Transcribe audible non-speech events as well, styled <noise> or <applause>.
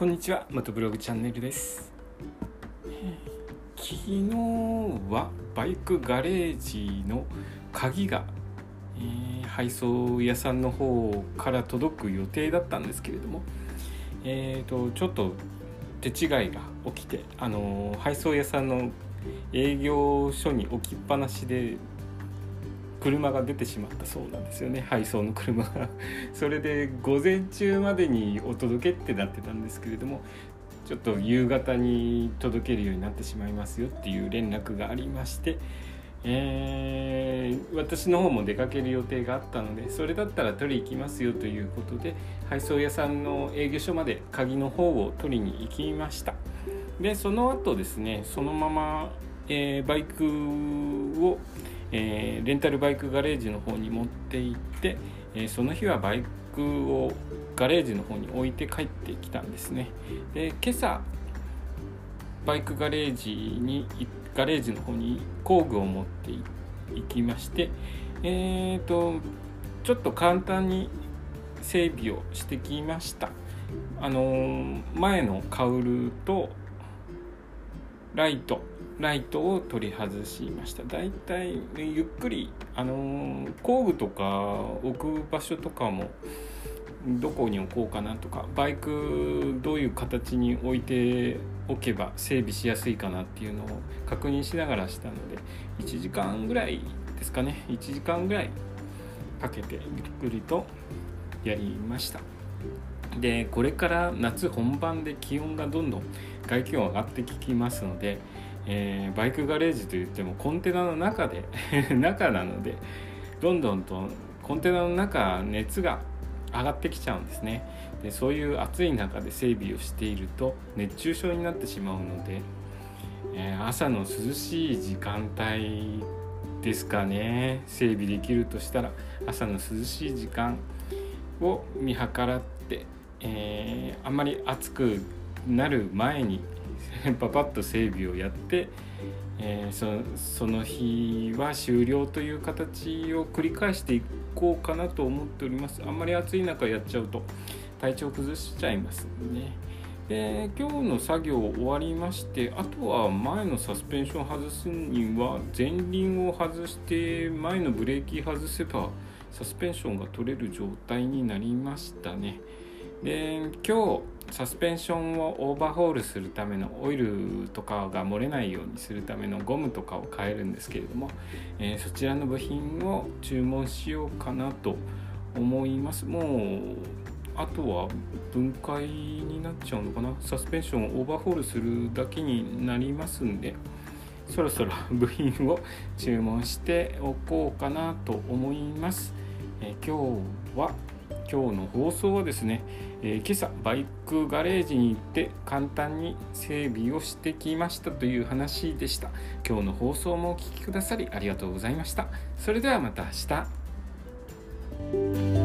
こんにちは、まブログチャンネルです。昨日はバイクガレージの鍵が、えー配送屋さんの方から届く予定だったんですけれども、えー、とちょっと手違いが起きて、あのー配送屋さんの営業所に置きっぱなしで車が出てしまったそうなんですよね。配送の車が。<laughs> それで午前中までにお届けってなってたんですけれどもちょっと夕方に届けるようになってしまいますよっていう連絡がありまして、えー私の方も出かける予定があったのでそれだったら取り行きますよということで配送屋さんの営業所まで鍵の方を取りに行きました。でその後ですねそのまま、えーバイクをえーレンタルバイクガレージの方に持って行って、えーその日はバイクをガレージの方に置いて帰ってきたんですね。で今朝バイクガレージにガレージの方に工具を持って行きましてえー、とちょっと簡単に整備をしてきました。あの前のカウルとライトライトを取り外しました。だいたいゆっくりあの工具とか置く場所とかもどこに置こうかなとかバイクどういう形に置いておけば整備しやすいかなっていうのを確認しながらしたので1時間ぐらいですかね。1時間ぐらいかけてゆっくりとやりました。でこれから夏本番で気温がどんどん外気温上がってきますので、えーバイクガレージといってもコンテナの中で <laughs> 中なのでどんどんとコンテナの中熱が上がってきちゃうんですね。でそういう暑い中で整備をしていると熱中症になってしまうので、えー朝の涼しい時間帯ですかね。整備できるとしたら朝の涼しい時間を見計らって、えーあんまり暑くなる前に <laughs> パパッと整備をやって、えーそその日は終了という形を繰り返していこうかなと思っております。あんまり暑い中やっちゃうと体調崩しちゃいますね。で今日の作業終わりましてあとは前のサスペンション外すには前輪を外して前のブレーキ外せばサスペンションが取れる状態になりましたね。で今日サスペンションをオーバーホールするためのオイルとかが漏れないようにするためのゴムとかを変えるんですけれども、えーそちらの部品を注文しようかなと思います。もうあとは分解になっちゃうのかな？サスペンションをオーバーホールするだけになりますんでそろそろ部品を注文しておこうかなと思います、えー今日は今日の放送はですね、えー今朝バイクガレージに行って簡単に整備をしてきましたという話でした。今日の放送もお聴きくださりありがとうございました。それではまた明日。